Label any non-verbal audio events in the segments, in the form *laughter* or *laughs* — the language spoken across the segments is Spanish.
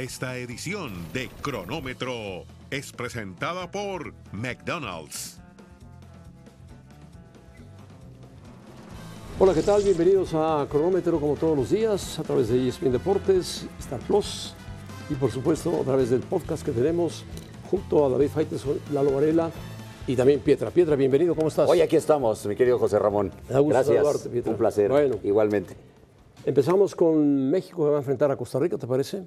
Esta edición de Cronómetro es presentada por McDonald's. Hola, ¿qué tal? Bienvenidos a Cronómetro como todos los días a través de ESPN Deportes, Star Plus y por supuesto a través del podcast que tenemos junto a David Faiteson, Lalo Varela y también Pietra. Pietra, bienvenido, ¿cómo estás? Hoy aquí estamos, mi querido José Ramón. Me da gusto Gracias. saludarte, Pietra. Un placer. Bueno. Igualmente. Empezamos con México que va a enfrentar a Costa Rica, ¿te parece?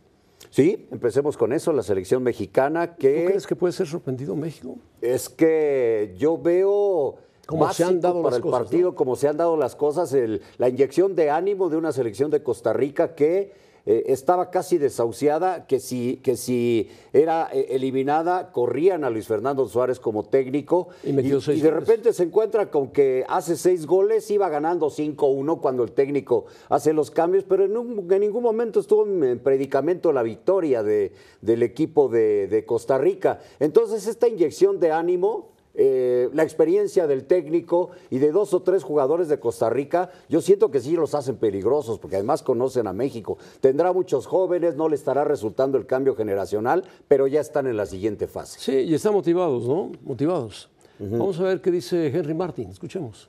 Sí, empecemos con eso, la selección mexicana ¿Tú que crees que puede ser sorprendido México? es que yo veo Cómo se han dado para las el cosas, partido, como se han dado las cosas, el- la inyección de ánimo de una selección de Costa Rica que eh, estaba casi desahuciada, que si, que si era eh, eliminada, corrían a Luis Fernando Suárez como técnico. Y metió seis de goles. repente se encuentra con que hace seis goles, iba ganando 5-1 cuando el técnico hace los cambios, pero en, un- en ningún momento estuvo en, en predicamento la victoria de- del equipo de, de Costa Rica. Entonces, esta inyección de ánimo. Eh, la experiencia del técnico y de dos o tres jugadores de Costa Rica, yo siento que sí los hacen peligrosos, porque además conocen a México. Tendrá muchos jóvenes, no le estará resultando el cambio generacional, pero ya están en la siguiente fase. Sí, y están motivados, ¿no? Motivados. Vamos a ver qué dice Henry Martin, escuchemos.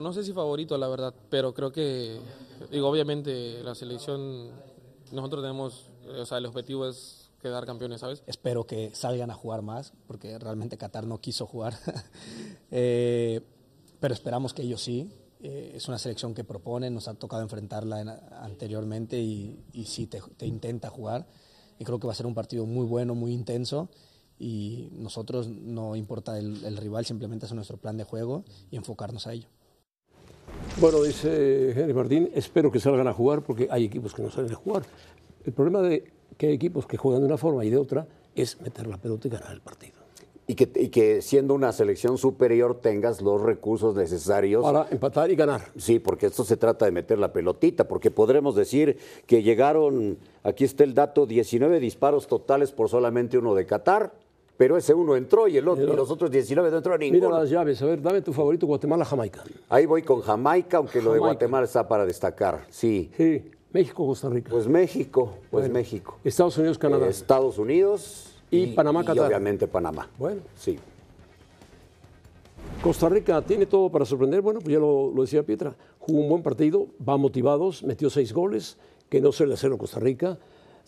No sé si favorito, la verdad, pero creo que, digo, obviamente la selección, nosotros tenemos, o sea, el objetivo es quedar campeones, ¿sabes? Espero que salgan a jugar más, porque realmente Qatar no quiso jugar. *laughs* Eh, pero esperamos que ellos sí. Eh, es una selección que propone, nos ha tocado enfrentarla en- anteriormente y, y sí te, te intenta jugar. Y creo que va a ser un partido muy bueno, muy intenso. Y nosotros no importa el rival, simplemente es nuestro plan de juego y enfocarnos a ello. Bueno, dice Henry Martín, espero que salgan a jugar porque hay equipos que no salen a jugar. El problema de que hay equipos que juegan de una forma y de otra es meter la pelota y ganar el partido. Y que, y que siendo una selección superior tengas los recursos necesarios. Para empatar y ganar. Sí, porque esto se trata de meter la pelotita, porque podremos decir que llegaron, aquí está el dato, 19 disparos totales por solamente uno de Qatar, pero ese uno entró y, el otro, y los otros 19 no entró Mira ninguno. las llaves, a ver, dame tu favorito, Guatemala, Jamaica. Ahí voy con Jamaica, aunque lo de. Guatemala está para destacar. Sí, Sí, México, Costa Rica. pues México, pues Bueno, México. Estados Unidos, Canadá. Estados Unidos Y Panamá, y obviamente Panamá. Bueno, Sí. Costa Rica tiene todo para sorprender. Bueno, pues ya lo, lo decía Pietra. Jugó un buen partido, va motivados, metió seis goles, que no suele hacerlo Costa Rica.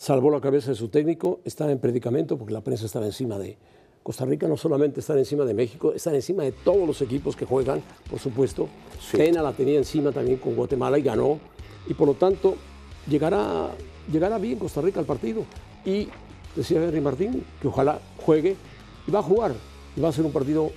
Salvó la cabeza de su técnico, está en predicamento porque la prensa estaba encima de Costa Rica. No solamente están encima de México, están encima de todos los equipos que juegan, por supuesto. Pena la tenía encima también con Guatemala y ganó. Y por lo tanto, llegará, llegará bien Costa Rica al partido. Y decía Henry Martín que ojalá juegue y va a jugar. Y va a ser un partido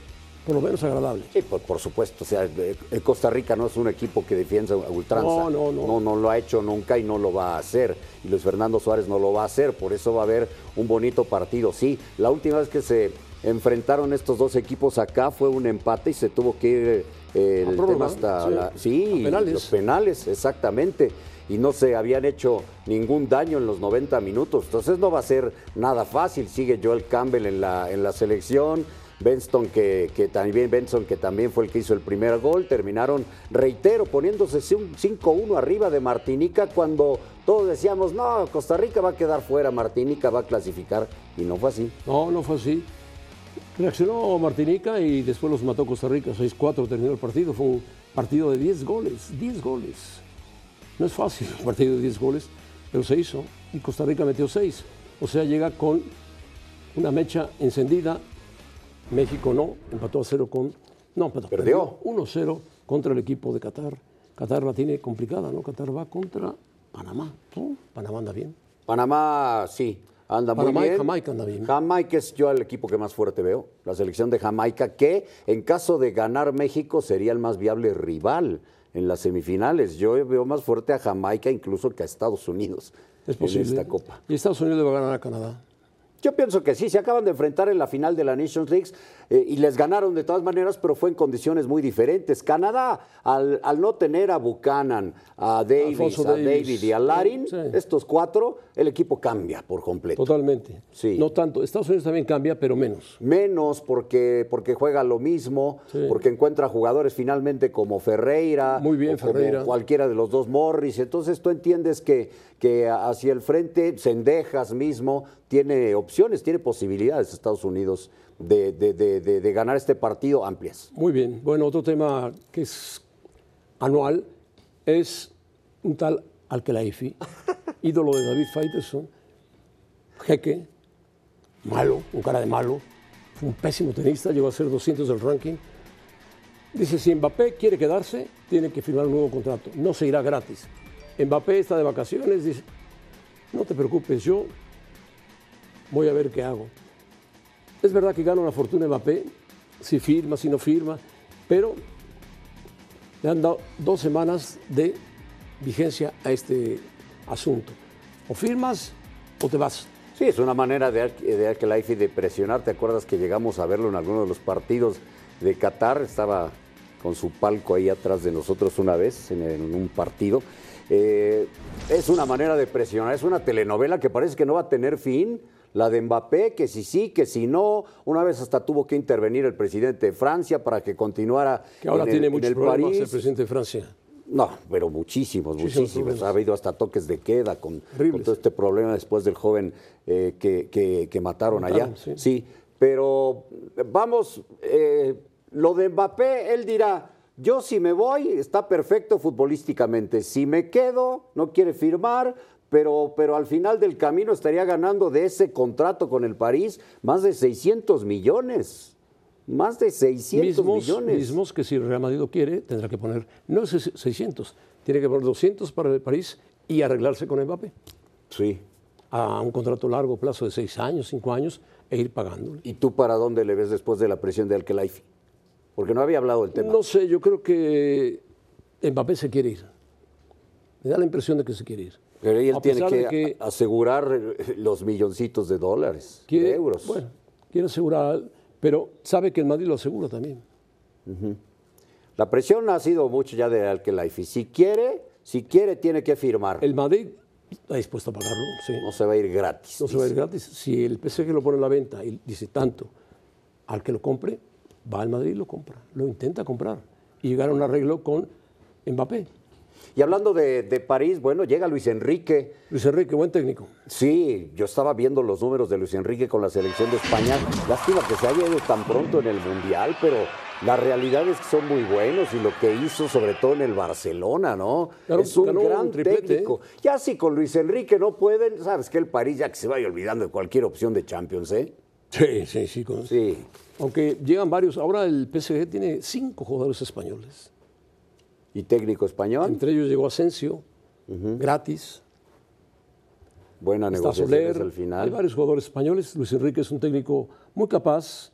por lo menos agradable. Sí, por, por supuesto. O sea, eh, el Costa Rica no es un equipo que defienda a ultranza. No, no, no. no. no lo ha hecho nunca y no lo va a hacer. Y Luis Fernando Suárez no lo va a hacer. Por eso va a haber un bonito partido. Sí, la última vez que se enfrentaron estos dos equipos acá fue un empate y se tuvo que ir eh, el tema hasta sí. la- sí, A penales. los penales, exactamente. Y no se habían hecho ningún daño en los 90 minutos. Entonces no va a ser nada fácil. Sigue Joel Campbell en la, en la selección. Benston que, también Benson que también fue el que hizo el primer gol, terminaron, reitero, poniéndose un 5-1 arriba de Martinica cuando todos decíamos, no, Costa Rica va a quedar fuera, Martinica va a clasificar, y no fue así. No, no fue así. Reaccionó Martinica y después los mató Costa Rica. 6-4 terminó el partido. Fue un partido de 10 goles. 10 goles. No es fácil un partido de 10 goles, pero se hizo. Y Costa Rica metió 6. O sea, llega con una mecha encendida. México no, empató a 0 con. No, empató. Perdió. 1-0 contra el equipo de Qatar. Qatar la tiene complicada, ¿no? Qatar va contra Panamá. ¿no? Panamá anda bien. Panamá, sí, anda muy Panamá y bien. Jamaica anda bien. Jamaica es yo el equipo que más fuerte veo, la selección de Jamaica, que en caso de ganar México sería el más viable rival en las semifinales. Yo veo más fuerte a Jamaica incluso que a Estados Unidos Es posible. en esta copa. Y Estados Unidos le va a ganar a Canadá. Yo pienso que sí, se acaban de enfrentar en la final de la Nations League eh, y les ganaron de todas maneras, pero fue en condiciones muy diferentes. Canadá, al, al no tener a Buchanan, a Davis, a. David y a Larin, Sí. estos cuatro, el equipo cambia por completo. Totalmente. Sí. No tanto. Estados Unidos también cambia, pero menos. Menos porque, porque juega lo mismo, Sí. porque encuentra jugadores finalmente como Ferreira, Muy bien, o como Ferreira. cualquiera de los dos Morris. Entonces tú entiendes que, que hacia el frente, Sendejas mismo tiene opciones, tiene posibilidades Estados Unidos de, de- de- de- ganar este partido amplias. Muy bien. Bueno, otro tema que es anual es un tal Al-Khelaifi, *laughs* ídolo de David Faitelson, jeque, malo, un cara de malo, fue un pésimo tenista, llegó a ser 200 del ranking. Dice, si Mbappé quiere quedarse, tiene que firmar un nuevo contrato, no se irá gratis. Mbappé está de vacaciones, dice, no te preocupes, yo voy a ver qué hago. Es verdad que gana una fortuna Mbappé, si firma, si no firma, pero le han dado dos semanas de vigencia a este asunto. O firmas o te vas. Sí, es una manera de, de Al-Khelaifi de presionar. ¿Te acuerdas que llegamos a verlo en alguno de los partidos de Qatar? Estaba con su palco ahí atrás de nosotros una vez en, en un partido. Eh, es una manera de presionar, es una telenovela que parece que no va a tener fin. La de Mbappé, que si sí, que si no. Una vez hasta tuvo que intervenir el presidente de Francia para que continuara Que ahora en el, tiene en muchos el problemas el presidente de Francia. No, pero muchísimos, Muchísimos. Ha habido hasta toques de queda con, todo este problema después del joven eh, que, que- que mataron, Mataron, allá. sí. pero vamos, eh, lo de Mbappé, él dirá, yo si me voy, está perfecto futbolísticamente. Si me quedo, no quiere firmar, pero, pero al final del camino estaría ganando de ese contrato con el París más de 600 millones. Más de 600 Mismos, millones. mismos que si Real Madrid lo quiere, tendrá que poner, no es 600, tiene que poner 200 para el París y arreglarse con Mbappé Sí. a un contrato largo plazo de seis años, cinco años e ir pagándole. ¿Y tú para dónde le ves después de la presión de Alkelaifi? Porque no había hablado del tema. No sé, yo creo que Mbappé se quiere ir. Me da la impresión de que se quiere ir. Pero él A tiene que, a- asegurar los milloncitos de dólares, Quiere, de euros. Bueno, quiere asegurar, pero sabe que el Madrid lo asegura también. La presión ha sido mucho ya de Alkelaifi. Si quiere, si quiere, tiene que firmar. El Madrid está dispuesto a pagarlo, sí. No se va a ir gratis. No se va a ir gratis. Si el PSG lo pone en la venta y dice tanto al que lo compre, va al Madrid y lo compra. Lo intenta comprar y llegar a un arreglo con Mbappé. Y hablando de, de París, bueno, llega Luis Enrique. Luis Enrique, buen técnico. Sí, yo estaba viendo los números de Luis Enrique con la selección de España. Lástima que se haya ido tan pronto en el Mundial, pero la realidad es que son muy buenos y lo que hizo, sobre todo en el Barcelona, ¿no? Es un ganó un gran triplete, técnico. Ya si con Luis Enrique no pueden, sabes que el París ya que se vaya olvidando de cualquier opción de Champions, ¿eh? Sí, sí, sí. con- Sí. Aunque llegan varios. Ahora el PSG tiene cinco jugadores españoles. ¿Y técnico español? Entre ellos llegó Asensio, gratis. Buena negociación al Hay final. varios jugadores españoles. Luis Enrique es un técnico muy capaz,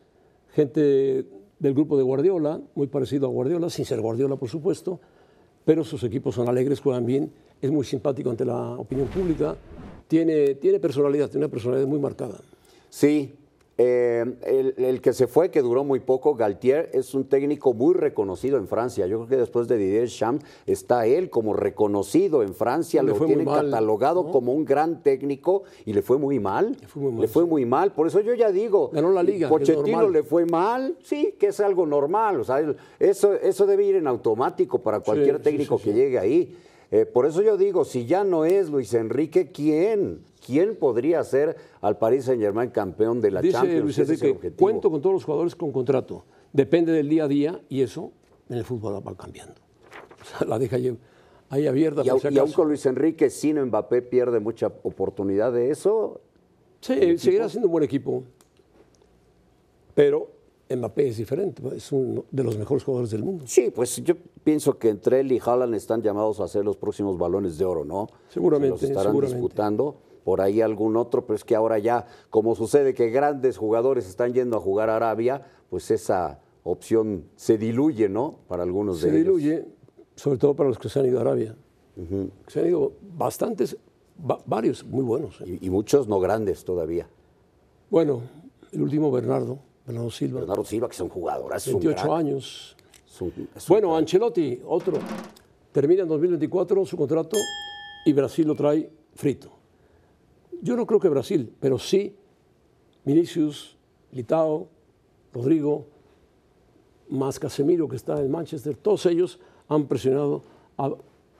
gente del grupo de Guardiola, muy parecido a Guardiola, sin ser Guardiola, por supuesto, pero sus equipos son alegres, juegan bien, es muy simpático ante la opinión pública, tiene, tiene personalidad, tiene una personalidad muy marcada. Sí. Eh, el, el que se fue, que duró muy poco, Galtier, es un técnico muy reconocido en Francia. Yo creo que después de Didier Champs está él como reconocido en Francia, Le lo tienen mal, catalogado ¿no? como un gran técnico y le fue muy mal. Le fue muy mal, Le fue muy mal. Por eso yo ya digo, Ganó la liga, Pochettino le fue mal, sí, que es algo normal. O sea, eso, eso debe ir en automático para cualquier sí, técnico sí, que llegue ahí. Eh, por eso yo digo, si ya no es Luis Enrique, ¿quién? ¿Quién podría ser al Paris Saint Germain campeón de la Dice Champions? Luis es Enrique, cuento con todos los jugadores con contrato, depende del día a día y eso en el fútbol va cambiando. O sea, la deja ahí- abierta Y, por y aún con Luis Enrique, sin Mbappé pierde mucha oportunidad de eso. Sí, seguirá siendo un buen equipo. Pero Mbappé es diferente, es uno de los mejores jugadores del mundo. Sí, pues yo pienso que entre él y Haaland están llamados a ser los próximos balones de oro, ¿no? Seguramente, Se los estarán seguramente. disputando. Por ahí algún otro, pero es que ahora ya, como sucede que grandes jugadores están yendo a jugar a Arabia, pues esa opción se diluye, ¿no? Para algunos Se de ellos. diluye, sobre todo para los que se han ido a Arabia. Se han ido bastantes, va- varios muy buenos. ¿eh? Y, y muchos no grandes todavía. Bueno, el último Bernardo, Bernardo Silva, Bernardo Silva, que es un jugador, es un 28 crack, años. es un- es un Bueno. Ancelotti, otro. Termina en 2024 su contrato y Brasil lo trae frito. Yo no creo que Brasil, pero sí Vinicius, Litao, Rodrigo, más Casemiro que está en Manchester, todos ellos han presionado a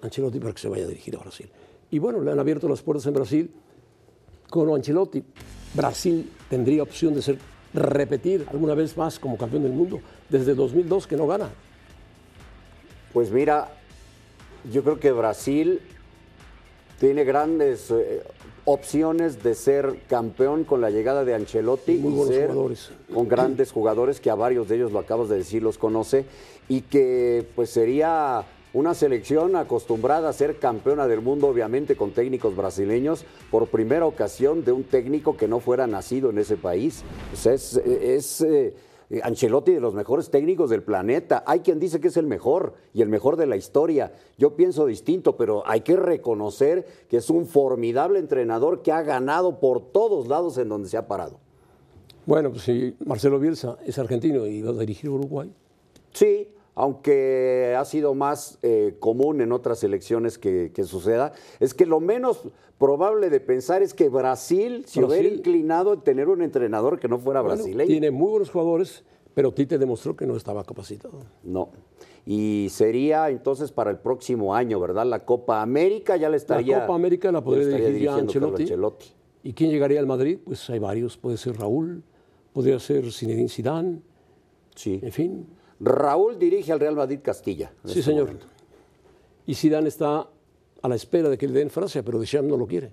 Ancelotti para que se vaya a dirigir a Brasil. Y bueno, le han abierto las puertas en Brasil con Ancelotti. Brasil tendría opción de ser repetir alguna vez más como campeón del mundo desde 2002 que no gana. Pues mira, yo creo que Brasil tiene grandes eh, opciones de ser campeón con la llegada de Ancelotti Muy y ser jugadores. con grandes jugadores que a varios de ellos lo acabas de decir los conoce y que pues sería una selección acostumbrada a ser campeona del mundo obviamente con técnicos brasileños por primera ocasión de un técnico que no fuera nacido en ese país. Sea, es, es, eh, Ancelotti de los mejores técnicos del planeta. Hay quien dice que es el mejor y el mejor de la historia. Yo pienso distinto, pero hay que reconocer que es un formidable entrenador que ha ganado por todos lados en donde se ha parado. Bueno, pues si Marcelo Bielsa es argentino y va a dirigir Uruguay, Sí, aunque ha sido más eh, común en otras elecciones que, que suceda, es que lo menos probable de pensar es que Brasil se hubiera inclinado en tener un entrenador que no fuera bueno, brasileño. tiene muy buenos jugadores, pero Tite demostró que no estaba capacitado. No. Y sería entonces para el próximo año, ¿verdad? La Copa América ya le estaría. la Copa América la podría dirigir ya Ancelotti. ¿Y quién llegaría al Madrid? Pues hay varios. Puede ser Raúl, podría ser Zinedine Zidane, Sí. en fin. Raúl dirige al Real Madrid Castilla. Sí, este señor. momento. Y Zidane está a la espera de que le den Francia, pero Deschamps no lo quiere.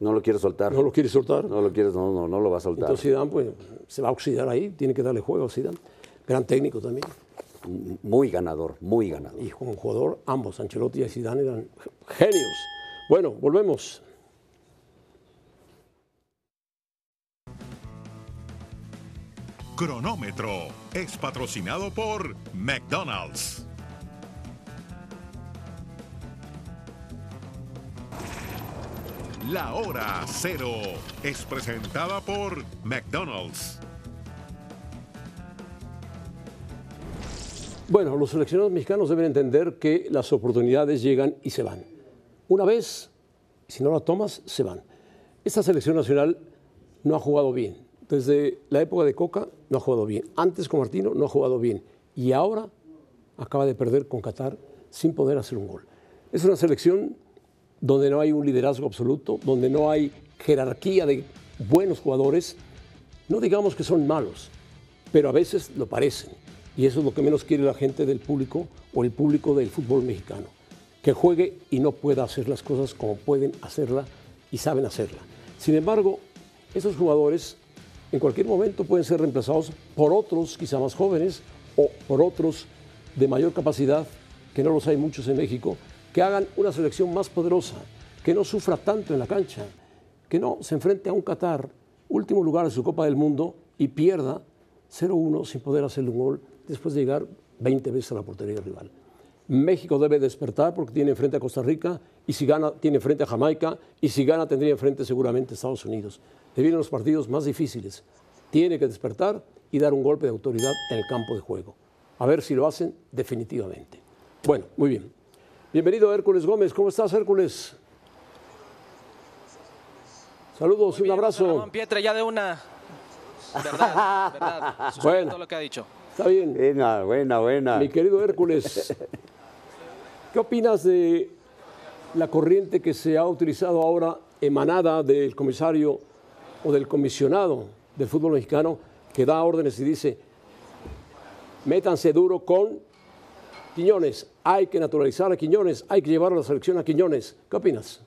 No lo quiere soltar. No lo quiere soltar. No lo quieres, no, no, no lo va a soltar. Entonces Zidane pues, se va a oxidar ahí, tiene que darle juego a Zidane. Gran técnico también. Muy ganador, muy ganador. Y como jugador, ambos, Ancelotti y Zidane, eran genios. Bueno, volvemos. Cronómetro es patrocinado por McDonald's. La hora cero es presentada por McDonald's. Bueno, los seleccionados mexicanos deben entender que las oportunidades llegan y se van. Una vez, si no la tomas, se van. Esta selección nacional no ha jugado bien. Desde la época de Coca no ha jugado bien. Antes con Martino no ha jugado bien. Y ahora acaba de perder con Qatar sin poder hacer un gol. Es una selección donde no hay un liderazgo absoluto, donde no hay jerarquía de buenos jugadores. No digamos que son malos, pero a veces lo parecen. Y eso es lo que menos quiere la gente del público o el público del fútbol mexicano. Que juegue y no pueda hacer las cosas como pueden hacerla y saben hacerla. Sin embargo, esos jugadores en cualquier momento pueden ser reemplazados por otros quizá más jóvenes o por otros de mayor capacidad, que no los hay muchos en México, que hagan una selección más poderosa, que no sufra tanto en la cancha, que no se enfrente a un Qatar, último lugar en su Copa del Mundo, y pierda 0-1 sin poder hacerle un gol después de llegar 20 veces a la portería rival. México debe despertar porque tiene enfrente a Costa Rica y si gana tiene enfrente a Jamaica y si gana tendría enfrente seguramente a Estados Unidos. Le vienen los partidos más difíciles. Tiene que despertar y dar un golpe de autoridad en el campo de juego. A ver si lo hacen definitivamente. Bueno, muy bien. Bienvenido Hércules Gómez. ¿Cómo estás Hércules? Saludos, un Bien, abrazo. Ramón Pietra, ya de una. Verdad, verdad. *laughs* Bueno. todo lo que ha dicho. Está bien. Buena, buena, buena. Mi querido Hércules, *laughs* ¿qué opinas de la corriente que se ha utilizado ahora emanada del comisario o del comisionado del fútbol mexicano que da órdenes y dice, métanse duro con Quiñones, hay que naturalizar a Quiñones, hay que llevar a la selección a Quiñones? ¿Qué opinas?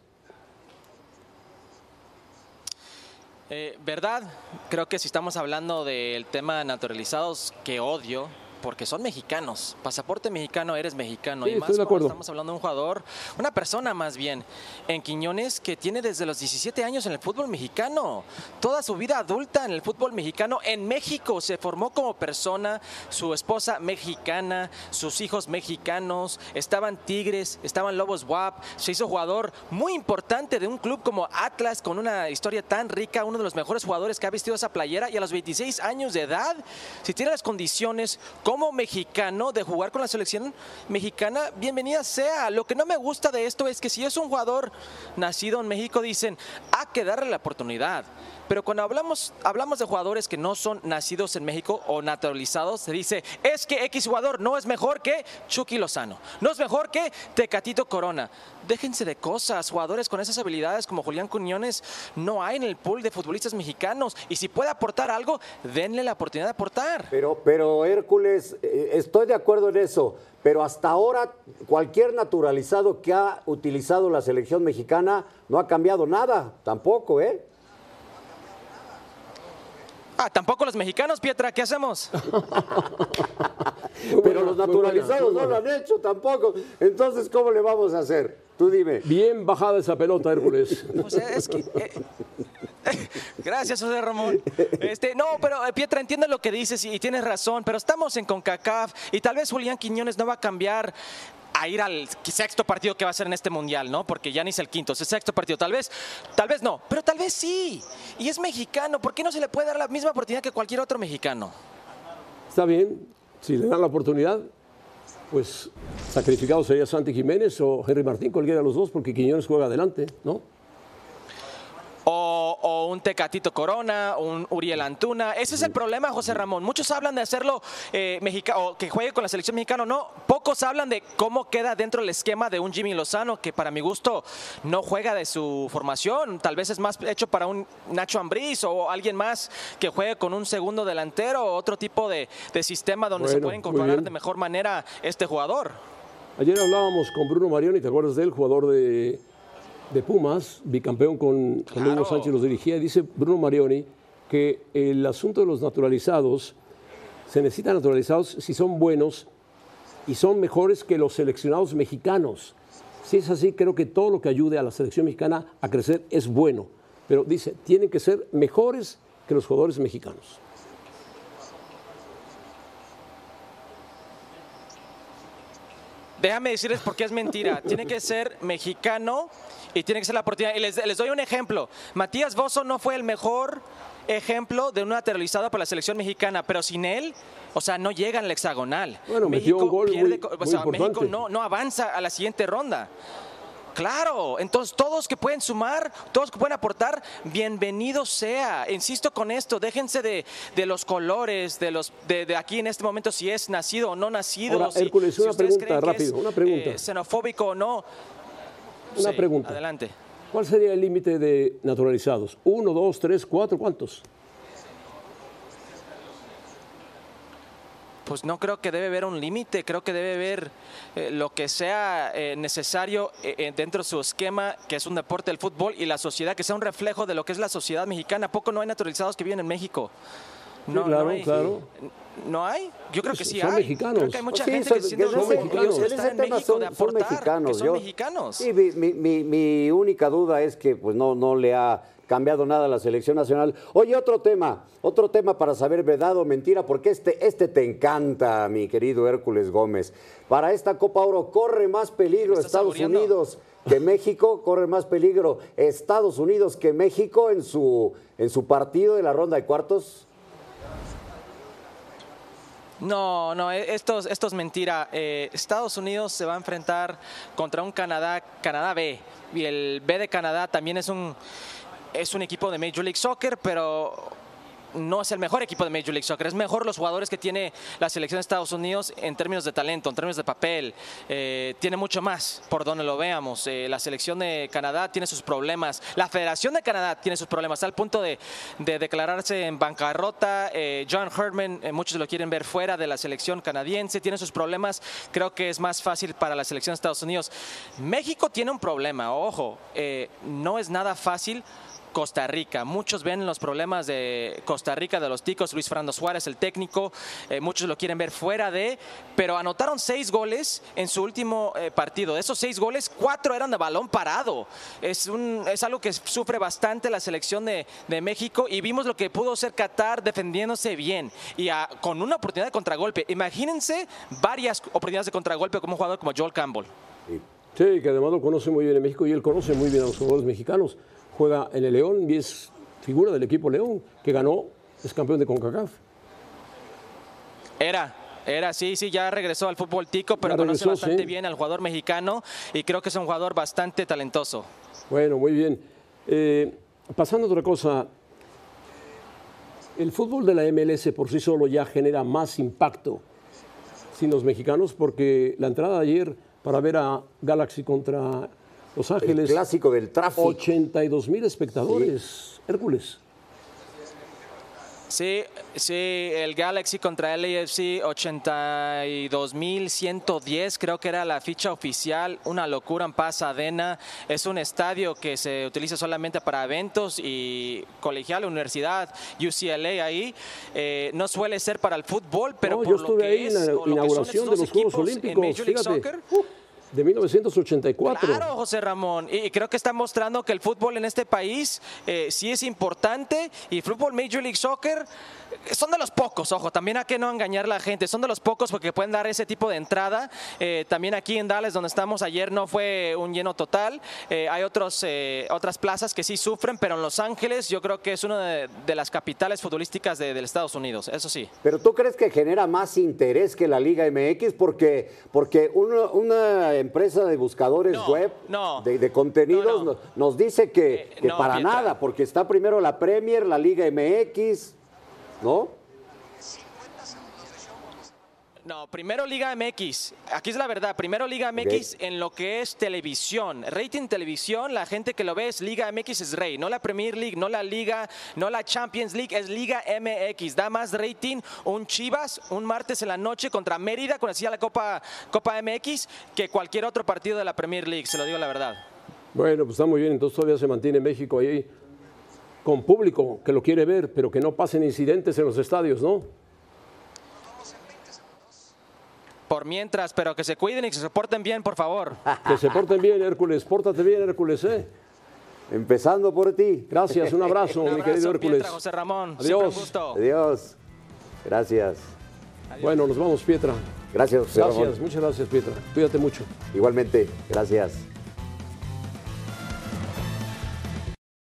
Eh, verdad, creo que si estamos hablando del tema de naturalizados, que odio, porque son mexicanos. Pasaporte mexicano, eres mexicano. Sí, y más estoy de cuando acuerdo. estamos hablando de un jugador, una persona más bien, en Quiñones que tiene desde los 17 años en el fútbol mexicano. Toda su vida adulta en el fútbol mexicano. En México se formó como persona, su esposa mexicana, sus hijos mexicanos, estaban Tigres, estaban Lobos WAP, se hizo jugador muy importante de un club como Atlas con una historia tan rica, uno de los mejores jugadores que ha vestido esa playera y a los 26 años de edad, si tiene las condiciones como mexicano de jugar con la selección mexicana, bienvenida sea. Lo que no me gusta de esto es que si es un jugador nacido en México, dicen, hay que darle la oportunidad. Pero cuando hablamos, hablamos de jugadores que no son nacidos en México o naturalizados, se dice, es que X jugador no es mejor que Chucky Lozano, no es mejor que Tecatito Corona. Déjense de cosas, jugadores con esas habilidades como Julián Cuñones no hay en el pool de futbolistas mexicanos. Y si puede aportar algo, denle la oportunidad de aportar. Pero, pero Hércules, eh, estoy de acuerdo en eso, pero hasta ahora cualquier naturalizado que ha utilizado la selección mexicana no ha cambiado nada, tampoco, ¿eh? Ah, tampoco los mexicanos, Pietra, ¿qué hacemos? *laughs* Pero los naturalizados buena, no lo han hecho tampoco. Entonces, ¿cómo le vamos a hacer? Tú dime. Bien bajada esa pelota, Hércules. *laughs* Pues es que. eh, *laughs* Gracias, José Ramón. Este, no, pero eh, Pietra, entiendo lo que dices y tienes razón, pero estamos en CONCACAF y tal vez Julián Quiñones no va a cambiar a ir al sexto partido que va a ser en este mundial, ¿no? Porque ya ni es el quinto, es el sexto partido. Tal vez, tal vez no, pero tal vez sí. Y es mexicano, ¿por qué no se le puede dar la misma oportunidad que cualquier otro mexicano? Está bien, si le dan la oportunidad, pues sacrificado sería Santi Jiménez o Henry Martín, cualquiera de los dos, porque Quiñones juega adelante, ¿no? O, un Tecatito Corona, un Uriel Antuna. Ese es el problema, José Ramón. Muchos hablan de hacerlo eh, mexica- o que juegue con la selección mexicana. No, pocos hablan de cómo queda dentro del esquema de un Jimmy Lozano, que para mi gusto no juega de su formación. Tal vez es más hecho para un Nacho Ambriz o alguien más que juegue con un segundo delantero o otro tipo de, de sistema donde se puede incorporar de mejor manera este jugador. Ayer hablábamos con Bruno Marioni, ¿te acuerdas de él? Jugador de, de Pumas, bicampeón con, Claro. Sánchez los dirigía. Y dice Bruno Marioni que el asunto de los naturalizados, se necesitan naturalizados si son buenos y son mejores que los seleccionados mexicanos. Si es así, creo que todo lo que ayude a la selección mexicana a crecer es bueno. Pero dice, tienen que ser mejores que los jugadores mexicanos. Déjame decirles por qué es mentira. Tiene que ser mexicano y tiene que ser la oportunidad. Y les, les doy un ejemplo. Matías Bozo no fue el mejor ejemplo de un naturalizado para la selección mexicana, pero sin él, o sea, no llega al hexagonal. Bueno, metió un gol muy- co- o muy sea, México no, no avanza a la siguiente ronda. Claro, entonces todos que pueden sumar, todos que pueden aportar, bienvenido sea. Insisto con esto, déjense de, de los colores, de los de, de aquí en este momento si es nacido o no nacido. Ahora, si- Hércules, si una ustedes pregunta, que es, rápido, una pregunta. eh, xenofóbico o no. Una Sí, pregunta. Adelante. ¿Cuál sería el límite de naturalizados? ¿Uno, dos, tres, cuatro? ¿Cuántos? Pues no creo que debe haber un límite, creo que debe haber eh, lo que sea eh, necesario eh, dentro de su esquema, que es un deporte del fútbol, y la sociedad, que sea un reflejo de lo que es la sociedad mexicana. ¿A poco no hay naturalizados que viven en México? No, claro, no hay. claro. ¿No hay? Yo creo que sí Son hay. mexicanos. Creo que hay mucha Sí, gente son- que se siente en ese- mexicanos. en México, son- de son aportar, mexicanos. que son Yo- mexicanos. Sí, mi, mi- mi- mi única duda es que pues no, no le ha cambiado nada la selección nacional. Oye, otro tema, otro tema para saber verdad o mentira, porque este, este te encanta, mi querido Hércules Gómez. Para esta Copa Oro corre más peligro Estados saboreando. Unidos que México, corre más peligro Estados Unidos que México en su, en su partido de la ronda de cuartos. No, no, e- esto, es- esto es mentira. Eh, Estados Unidos se va a enfrentar contra un Canadá, Canadá B. Y el B de Canadá también es un, es un equipo de Major League Soccer, pero no es el mejor equipo de Major League Soccer. Es mejor los jugadores que tiene la selección de Estados Unidos en términos de talento, en términos de papel. Eh, tiene mucho más, por donde lo veamos. Eh, la selección de Canadá tiene sus problemas. La Federación de Canadá tiene sus problemas, al punto de, de declararse en bancarrota. Eh, John Herdman, muchos lo quieren ver fuera de la selección canadiense, tiene sus problemas. Creo que es más fácil para la selección de Estados Unidos. México tiene un problema, ojo, no es nada fácil Costa Rica. Muchos ven los problemas de Costa Rica, de los ticos, Luis Fernando Suárez, el técnico, eh, muchos lo quieren ver fuera de, pero anotaron seis goles en su último eh, partido. De esos seis goles, cuatro eran de balón parado. Es, un, es algo que sufre bastante la selección de, de México y vimos lo que pudo hacer Qatar defendiéndose bien y a- con una oportunidad de contragolpe. Imagínense varias oportunidades de contragolpe como un jugador como Joel Campbell. Sí, que además lo conoce muy bien en México y él conoce muy bien a los jugadores mexicanos. Juega en el León y es figura del equipo León, que ganó, es campeón de CONCACAF. Era, era, sí, sí, ya regresó al fútbol tico, pero conoce bastante sí. bien al jugador mexicano y creo que es un jugador bastante talentoso. Bueno, muy bien. Eh, pasando a otra cosa, el fútbol de la MLS por sí solo ya genera más impacto sin los mexicanos, porque la entrada de ayer para ver a Galaxy contra Los El Ángeles, clásico del tráfico. 82 mil espectadores. Hércules. Sí, sí, el Galaxy contra el AFC 82.110, creo que era la ficha oficial, una locura en Pasadena. Es un estadio que se utiliza solamente para eventos y colegial, universidad, UCLA ahí. Eh, no suele ser para el fútbol, pero No, por yo lo estuve que ahí en la o lo que son inauguración de los Juegos equipos Olímpicos, en Major League fíjate, Soccer. uh, de 1984. Claro, José Ramón. Y creo que está mostrando que el fútbol en este país eh, sí es importante y fútbol Major League Soccer son de los pocos, ojo, también hay que no engañar a la gente, son de los pocos porque pueden dar ese tipo de entrada. Eh, también aquí en Dallas, donde estamos ayer, no fue un lleno total. Eh, hay otros, eh, otras plazas que sí sufren, pero en Los Ángeles yo creo que es una de, de las capitales futbolísticas de, de Estados Unidos, eso sí. Pero tú crees que genera más interés que la Liga MX porque, porque una, una empresa de buscadores No, web no. de, de contenidos No, no. Nos, dice que, Eh, que para nada, porque está primero la Premier, la Liga MX, ¿no? No, primero Liga MX. Aquí es la verdad. Primero Liga MX en lo que es televisión. Rating televisión, la gente que lo ve es Liga MX es rey. No la Premier League, no la Liga, no la Champions League, es Liga MX. Da más rating un Chivas un martes en la noche contra Mérida, con así la Copa, Copa MX, que cualquier otro partido de la Premier League, se lo digo la verdad. Bueno, pues está muy bien, entonces todavía se mantiene México ahí con público que lo quiere ver, pero que no pasen incidentes en los estadios, ¿no? Por mientras, pero que se cuiden y que se porten bien, por favor. Que se porten bien, Hércules, pórtate bien, Hércules, ¿eh? Empezando por ti. Gracias, un abrazo, *laughs* Un mi querido Hércules. Pietra, José Ramón. Siempre un Adiós. gusto. Adiós. Gracias. Bueno, nos vamos, Pietra. Gracias, José Gracias, Ramón. muchas gracias, Pietra. Cuídate mucho. Igualmente, gracias.